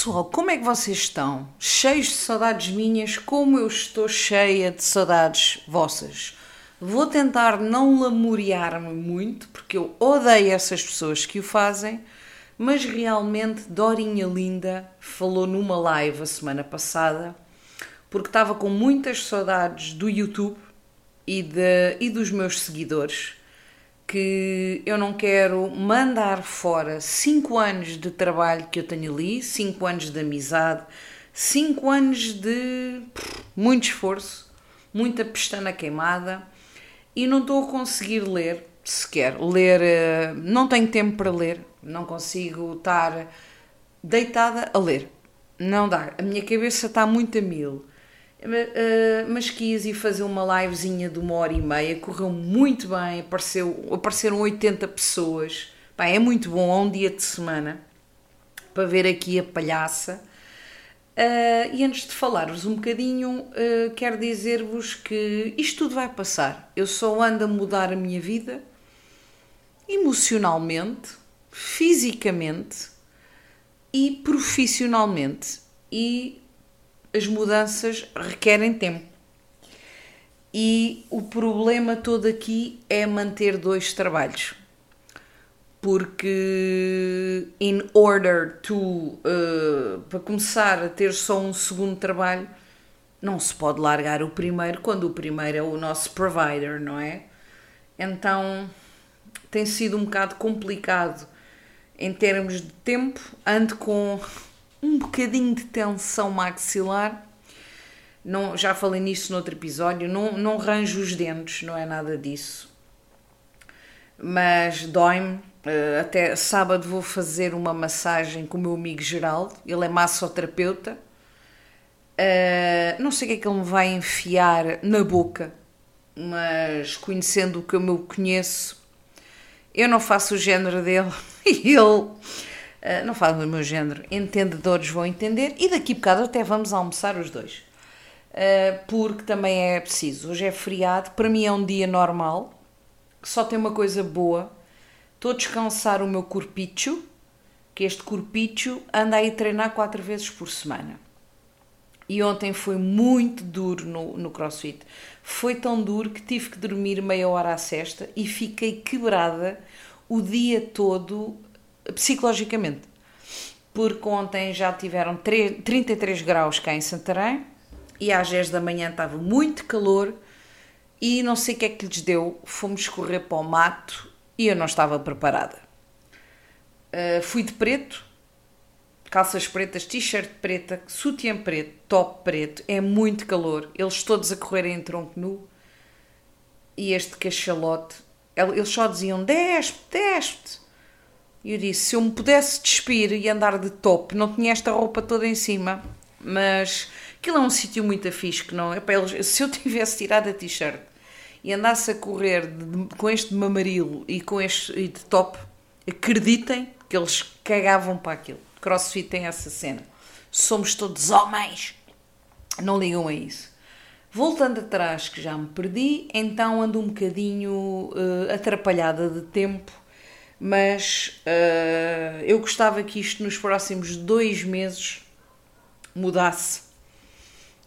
pessoal, como é que vocês estão? Cheios de saudades minhas, como eu estou cheia de saudades vossas. Vou tentar não lamuriar-me muito, porque eu odeio essas pessoas que o fazem, mas realmente Dorinha Linda falou numa live a semana passada, porque estava com muitas saudades do YouTube e, de, e dos meus seguidores que eu não quero mandar fora cinco anos de trabalho que eu tenho ali, cinco anos de amizade, cinco anos de muito esforço, muita pestana queimada e não estou a conseguir ler sequer. Ler, eh, não tenho tempo para ler, não consigo estar deitada a ler. Não dá. A minha cabeça está muito a mil. Uh, mas quis ir fazer uma livezinha de uma hora e meia, correu muito bem, apareceu, apareceram 80 pessoas. Pá, é muito bom, a um dia de semana, para ver aqui a palhaça. Uh, e antes de falar-vos um bocadinho, uh, quero dizer-vos que isto tudo vai passar. Eu só ando a mudar a minha vida emocionalmente, fisicamente e profissionalmente. E as mudanças requerem tempo. E o problema todo aqui é manter dois trabalhos. Porque, in order to. Uh, para começar a ter só um segundo trabalho, não se pode largar o primeiro quando o primeiro é o nosso provider, não é? Então tem sido um bocado complicado em termos de tempo. Ando com um bocadinho de tensão maxilar. Não, já falei nisso no outro episódio. Não, não ranjo os dentes, não é nada disso. Mas dói-me. Uh, até sábado vou fazer uma massagem com o meu amigo Geraldo. Ele é massoterapeuta. Uh, não sei o que é que ele me vai enfiar na boca, mas conhecendo o que eu me conheço, eu não faço o género dele e ele Uh, não falo do meu género, entendedores vão entender e daqui a bocado até vamos almoçar os dois. Uh, porque também é preciso. Hoje é feriado, para mim é um dia normal, só tem uma coisa boa. Estou a descansar o meu corpicho, que este corpicho anda aí a treinar quatro vezes por semana. E ontem foi muito duro no, no crossfit. Foi tão duro que tive que dormir meia hora à sexta e fiquei quebrada o dia todo psicologicamente. Porque ontem já tiveram 3, 33 graus cá em Santarém e às 10 da manhã estava muito calor e não sei o que é que lhes deu. Fomos correr para o mato e eu não estava preparada. Uh, fui de preto, calças pretas, t-shirt preta, sutiã preto, top preto, é muito calor. Eles todos a correrem em tronco nu e este cachalote, eles só diziam: despe, despe. E eu disse: se eu me pudesse despir e andar de top, não tinha esta roupa toda em cima, mas aquilo é um sítio muito fixe que não é para eles. Se eu tivesse tirado a t-shirt e andasse a correr de, com este mamarilo e com este e de top, acreditem que eles cagavam para aquilo. Crossfit tem essa cena. Somos todos homens. Não ligam a isso. Voltando atrás, que já me perdi, então ando um bocadinho uh, atrapalhada de tempo mas uh, eu gostava que isto nos próximos dois meses mudasse.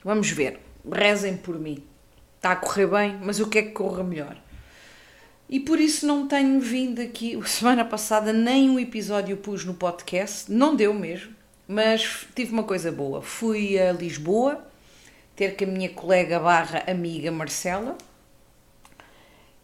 Vamos ver, rezem por mim. Está a correr bem, mas o que é que corra melhor? E por isso não tenho vindo aqui. Semana passada nem um episódio pus no podcast, não deu mesmo, mas tive uma coisa boa. Fui a Lisboa ter com a minha colega barra amiga Marcela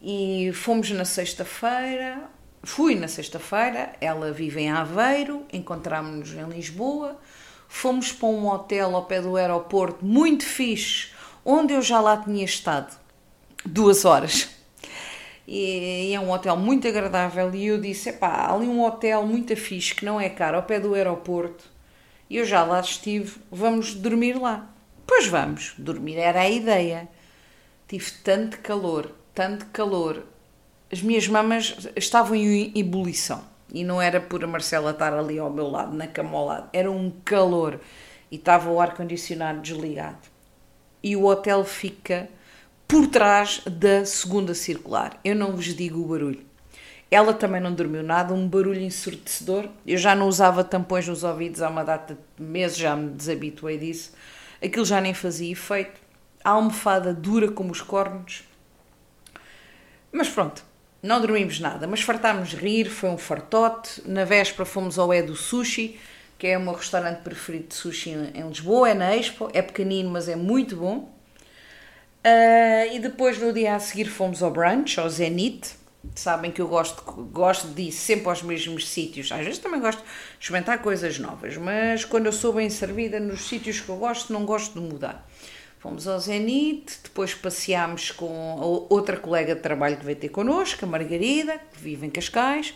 e fomos na sexta-feira Fui na sexta-feira, ela vive em Aveiro, encontrámos-nos em Lisboa, fomos para um hotel ao pé do aeroporto, muito fixe, onde eu já lá tinha estado duas horas. E, é um hotel muito agradável. E eu disse: epá, há ali um hotel muito fixe que não é caro, ao pé do aeroporto. E eu já lá estive, vamos dormir lá. Pois vamos, dormir era a ideia. Tive tanto calor, tanto calor as minhas mamas estavam em ebulição. E não era por a Marcela estar ali ao meu lado, na cama ao lado. Era um calor. E estava o ar-condicionado desligado. E o hotel fica por trás da segunda circular. Eu não vos digo o barulho. Ela também não dormiu nada, um barulho ensurdecedor. Eu já não usava tampões nos ouvidos há uma data de meses, já me desabituei disso. Aquilo já nem fazia efeito. A almofada dura como os cornos. Mas pronto, não dormimos nada, mas fartámos rir, foi um fartote. Na véspera fomos ao É do Sushi, que é o meu restaurante preferido de sushi em Lisboa, é na Expo, é pequenino, mas é muito bom. Uh, e depois no dia a seguir fomos ao brunch, ao Zenit. Sabem que eu gosto, gosto de ir sempre aos mesmos sítios. Às vezes também gosto de experimentar coisas novas, mas quando eu sou bem servida nos sítios que eu gosto, não gosto de mudar. Fomos ao Zenit, depois passeámos com outra colega de trabalho que veio ter connosco, a Margarida, que vive em Cascais.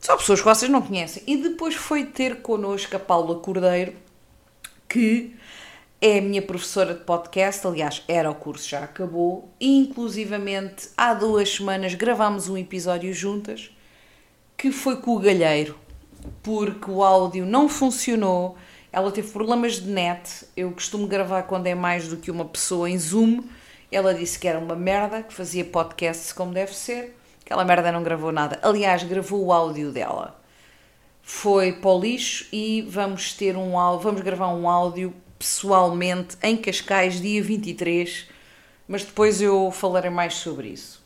São pessoas que vocês não conhecem. E depois foi ter connosco a Paula Cordeiro, que é a minha professora de podcast, aliás, era o curso, já acabou, e inclusivamente há duas semanas gravámos um episódio juntas que foi com o galheiro, porque o áudio não funcionou, ela teve problemas de net, eu costumo gravar quando é mais do que uma pessoa em Zoom, ela disse que era uma merda, que fazia podcasts como deve ser, aquela merda não gravou nada, aliás, gravou o áudio dela. Foi para o lixo e vamos ter um vamos gravar um áudio pessoalmente em Cascais, dia 23, mas depois eu falarei mais sobre isso.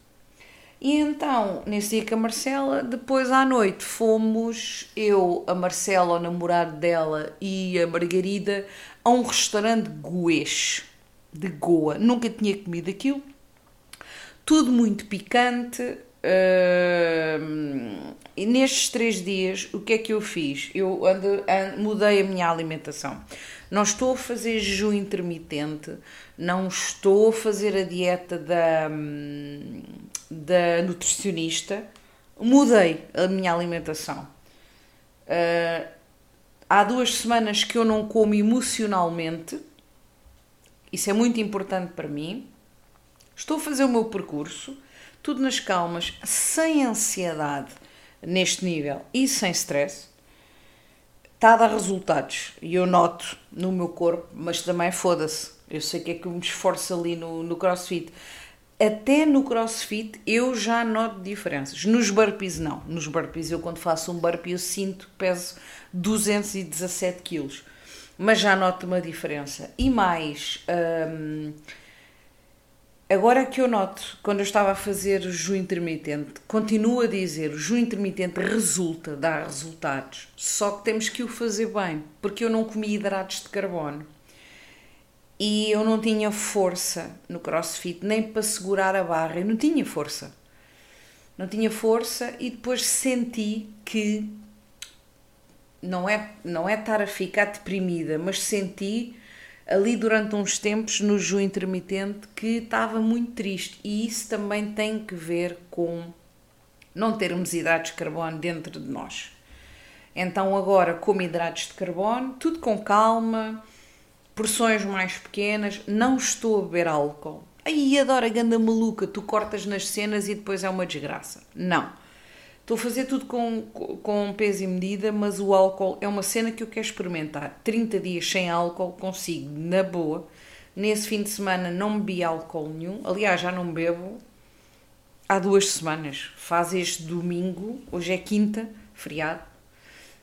E então, nesse dia com a Marcela, depois à noite fomos eu, a Marcela, o namorado dela e a Margarida a um restaurante goês de Goa. Nunca tinha comido aquilo. Tudo muito picante. Uh, e nestes três dias, o que é que eu fiz? Eu ando, ando, mudei a minha alimentação. Não estou a fazer jejum intermitente, não estou a fazer a dieta da, da nutricionista, mudei a minha alimentação. Uh, há duas semanas que eu não como emocionalmente, isso é muito importante para mim. Estou a fazer o meu percurso, tudo nas calmas, sem ansiedade neste nível e sem stress está a dar resultados e eu noto no meu corpo, mas também foda-se. Eu sei que é que eu me esforço ali no, no crossfit. Até no crossfit eu já noto diferenças. Nos burpees, não. Nos burpees, eu quando faço um burpee, eu sinto que peso 217 quilos. Mas já noto uma diferença. E mais. Hum, Agora que eu noto, quando eu estava a fazer o jejum intermitente, continuo a dizer, o jejum intermitente resulta, dá resultados, só que temos que o fazer bem, porque eu não comi hidratos de carbono. E eu não tinha força no crossfit, nem para segurar a barra, eu não tinha força. Não tinha força e depois senti que não é, não é estar a ficar deprimida, mas senti ali durante uns tempos no jejum intermitente que estava muito triste e isso também tem que ver com não termos hidratos de carbono dentro de nós. Então agora como hidratos de carbono, tudo com calma, porções mais pequenas, não estou a beber álcool. Aí adoro a ganda maluca, tu cortas nas cenas e depois é uma desgraça. Não. Estou a fazer tudo com, com peso e medida, mas o álcool é uma cena que eu quero experimentar. 30 dias sem álcool consigo, na boa. Nesse fim de semana não bebi álcool nenhum. Aliás, já não bebo há duas semanas. Faz este domingo, hoje é quinta, feriado.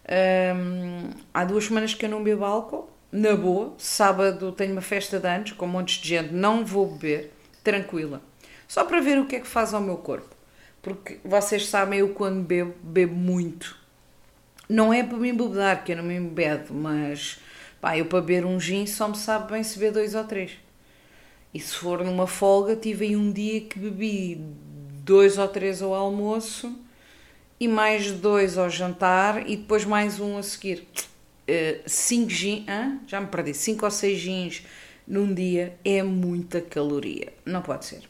Hum, há duas semanas que eu não bebo álcool, na boa. Sábado tenho uma festa de anos com montes de gente, não vou beber, tranquila. Só para ver o que é que faz ao meu corpo. Porque vocês sabem, eu quando bebo, bebo muito. Não é para me embebedar, que eu não me embedo, mas pá, eu para beber um gin só me sabe bem se beber dois ou três. E se for numa folga, tive aí um dia que bebi dois ou três ao almoço e mais dois ao jantar e depois mais um a seguir. Uh, cinco gin, hein? já me perdi, cinco ou seis gins num dia é muita caloria. Não pode ser.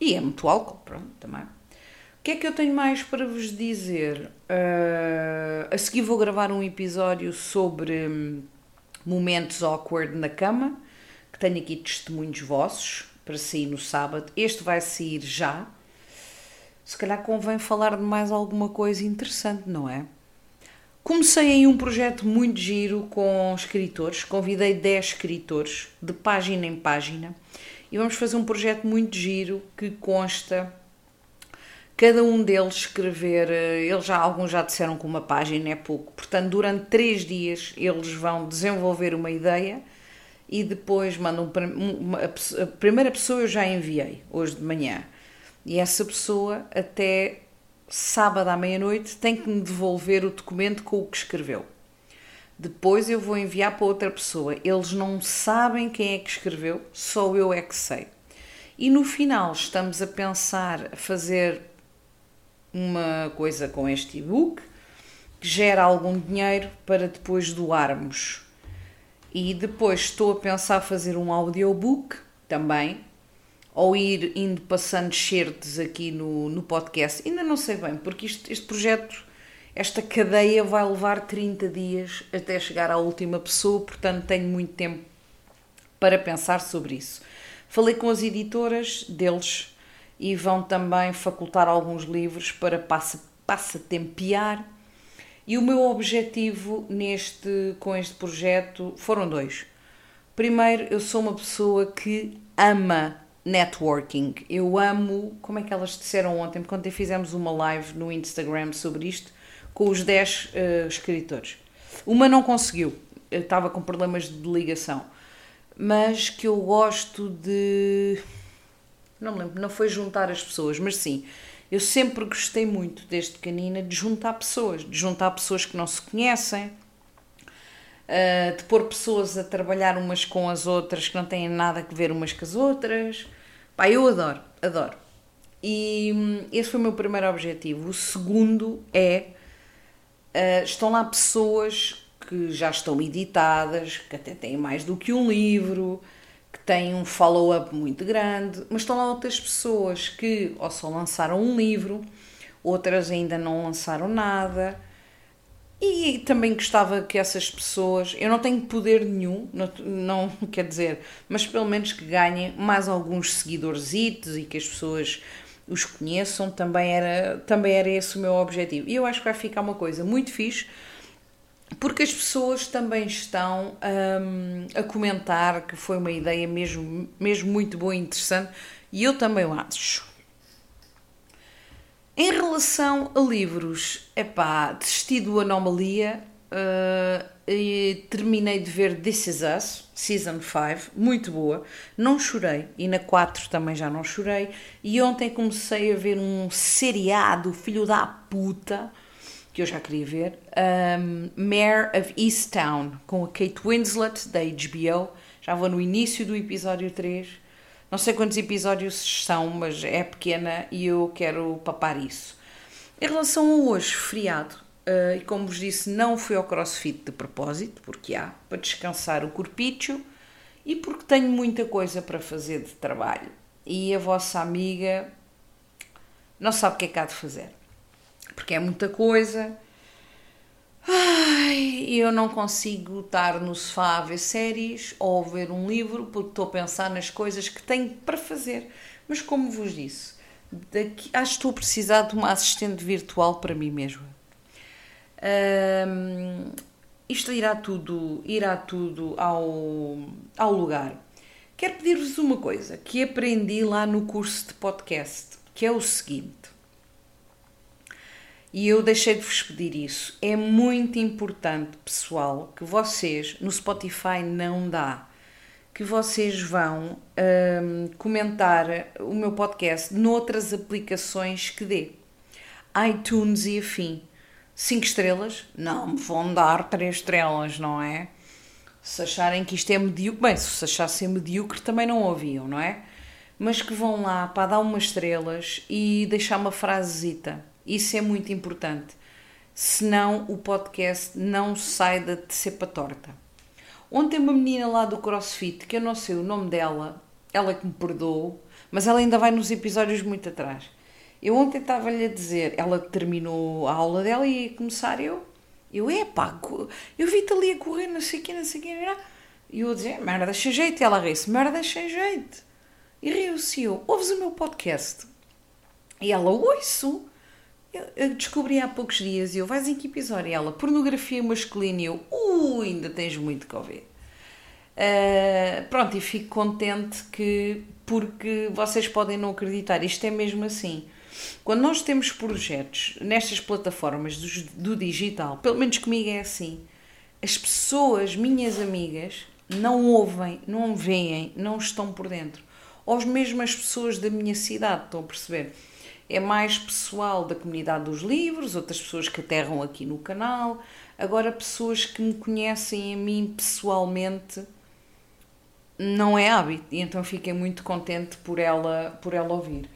E é muito álcool, pronto, também. O que é que eu tenho mais para vos dizer? Uh, a seguir vou gravar um episódio sobre hum, momentos awkward na cama, que tenho aqui testemunhos vossos para sair no sábado. Este vai sair já. Se calhar convém falar de mais alguma coisa interessante, não é? Comecei aí um projeto muito giro com escritores, convidei 10 escritores, de página em página, e vamos fazer um projeto muito giro que consta cada um deles escrever, eh, eles já, alguns já disseram que uma página é pouco, portanto, durante três dias eles vão desenvolver uma ideia e depois mandam uma, a primeira pessoa eu já enviei hoje de manhã. E essa pessoa até sábado à meia-noite tem que me devolver o documento com o que escreveu. Depois eu vou enviar para outra pessoa. Eles não sabem quem é que escreveu, só eu é que sei. E no final estamos a pensar fazer uma coisa com este e-book que gera algum dinheiro para depois doarmos. E depois estou a pensar fazer um audiobook também, ou ir indo passando certos aqui no, no podcast. Ainda não sei bem, porque isto, este projeto, esta cadeia vai levar 30 dias até chegar à última pessoa, portanto tenho muito tempo para pensar sobre isso. Falei com as editoras deles e vão também facultar alguns livros para passa, passatempear. E o meu objetivo neste, com este projeto foram dois. Primeiro, eu sou uma pessoa que ama networking. Eu amo, como é que elas disseram ontem, quando fizemos uma live no Instagram sobre isto, com os 10 uh, eh, escritores. Uma não conseguiu, estava com problemas de ligação, mas que eu gosto de. Não me lembro, não foi juntar as pessoas, mas sim, eu sempre gostei muito, desde pequenina, de juntar pessoas, de juntar pessoas que não se conhecem, uh, de pôr pessoas a trabalhar umas com as outras que não têm nada a ver umas com as outras. Pá, eu adoro, adoro. E hum, esse foi o meu primeiro objetivo. O segundo é. Uh, estão lá pessoas que já estão editadas, que até têm mais do que um livro, que têm um follow-up muito grande, mas estão lá outras pessoas que ou só lançaram um livro, outras ainda não lançaram nada e também gostava que essas pessoas, eu não tenho poder nenhum, não, não quer dizer, mas pelo menos que ganhem mais alguns seguidores e que as pessoas os conheçam, também era, também era esse o meu objetivo. E eu acho que vai ficar uma coisa muito fixe, porque as pessoas também estão um, a comentar que foi uma ideia mesmo, mesmo muito boa e interessante, e eu também acho. Em relação a livros, é pá, desisti do Anomalia uh, e terminei de ver This Is Us, Season 5, muito boa. Não chorei e na 4 também já não chorei. E ontem comecei a ver um seriado, filho da puta, que eu já queria ver, um, Mayor of Easttown, com a Kate Winslet da HBO. Já vou no início do episódio 3 não sei quantos episódios são, mas é pequena e eu quero papar isso. Em relação a hoje, feriado, uh, e como vos disse, não fui ao crossfit de propósito, porque há, para descansar o corpicho e porque tenho muita coisa para fazer de trabalho. E a vossa amiga não sabe o que é que há de fazer. Porque é muita coisa, Ai, eu não consigo estar no sofá a ver séries ou ver um livro porque estou a pensar nas coisas que tenho para fazer. Mas como vos disse, daqui, acho que estou a precisar de uma assistente virtual para mim mesma. Isto irá tudo, irá tudo ao, ao lugar. Quero pedir-vos uma coisa que aprendi lá no curso de podcast, que é o seguinte. E eu deixei de vos pedir isso. É muito importante, pessoal, que vocês, no Spotify não dá, que vocês vão um, comentar o meu podcast noutras aplicações que dê. iTunes e afim. 5 estrelas? Não me vão dar 3 estrelas, não é? Se acharem que isto é medíocre, bem, se achassem medíocre também não ouviam, não é? Mas que vão lá para dar umas estrelas e deixar uma frasezita isso é muito importante. Senão o podcast não sai da cepa torta. Ontem uma menina lá do CrossFit, que eu não sei o nome dela, ela que me perdoou, mas ela ainda vai nos episódios muito atrás. Eu ontem estava-lhe a dizer, ela terminou a aula dela e ia começar eu. Eu, epá, eu vi-te ali a correr, não sei o que, não sei o que. E eu a dizer, merda, sem jeito. E ela riu-se, merda, sem jeito. E riu-se eu, ouves o meu podcast? E ela, ouço. Eu descobri há poucos dias e eu, vais em que episódio? E ela, pornografia masculina e eu, uh, ainda tens muito que ouvir. Uh, pronto, e fico contente que, porque vocês podem não acreditar, isto é mesmo assim. Quando nós temos projetos nestas plataformas do, do digital, pelo menos comigo é assim, as pessoas, minhas amigas, não ouvem, não veem, não estão por dentro. Ou mesmo as pessoas da minha cidade, estão a perceber? É mais pessoal da comunidade dos livros, outras pessoas que aterram aqui no canal, agora pessoas que me conhecem a mim pessoalmente não é hábito e então fiquei muito contente por ela, por ela ouvir.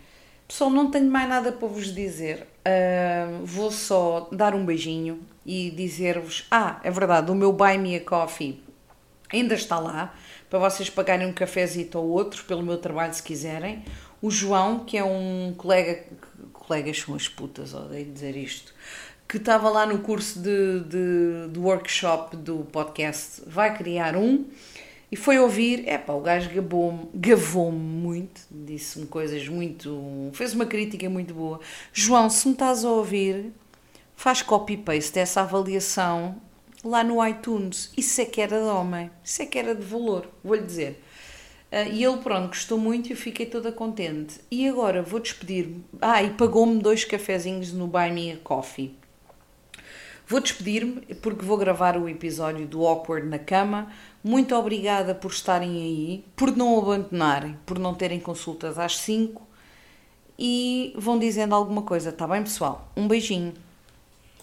Pessoal, não tenho mais nada para vos dizer. Uh, vou só dar um beijinho e dizer-vos: Ah, é verdade, o meu Buy Me a Coffee ainda está lá para vocês pagarem um cafezito ou outro pelo meu trabalho se quiserem. O João, que é um colega, colegas são as putas, odeio dizer isto, que estava lá no curso de, de, de workshop do podcast, vai criar um e foi ouvir, é o gajo gavou-me gavou muito, disse-me coisas muito. fez uma crítica muito boa. João, se me estás a ouvir, faz copy-paste dessa avaliação lá no iTunes. Isso é que era de homem, isso é que era de valor, vou-lhe dizer. Uh, e ele, pronto, gostou muito e eu fiquei toda contente. E agora vou despedir-me. Ah, e pagou-me dois cafezinhos no Buy Me a Coffee. Vou despedir-me porque vou gravar o episódio do Awkward na cama. Muito obrigada por estarem aí, por não abandonarem, por não terem consultas às 5 e vão dizendo alguma coisa, tá bem, pessoal? Um beijinho.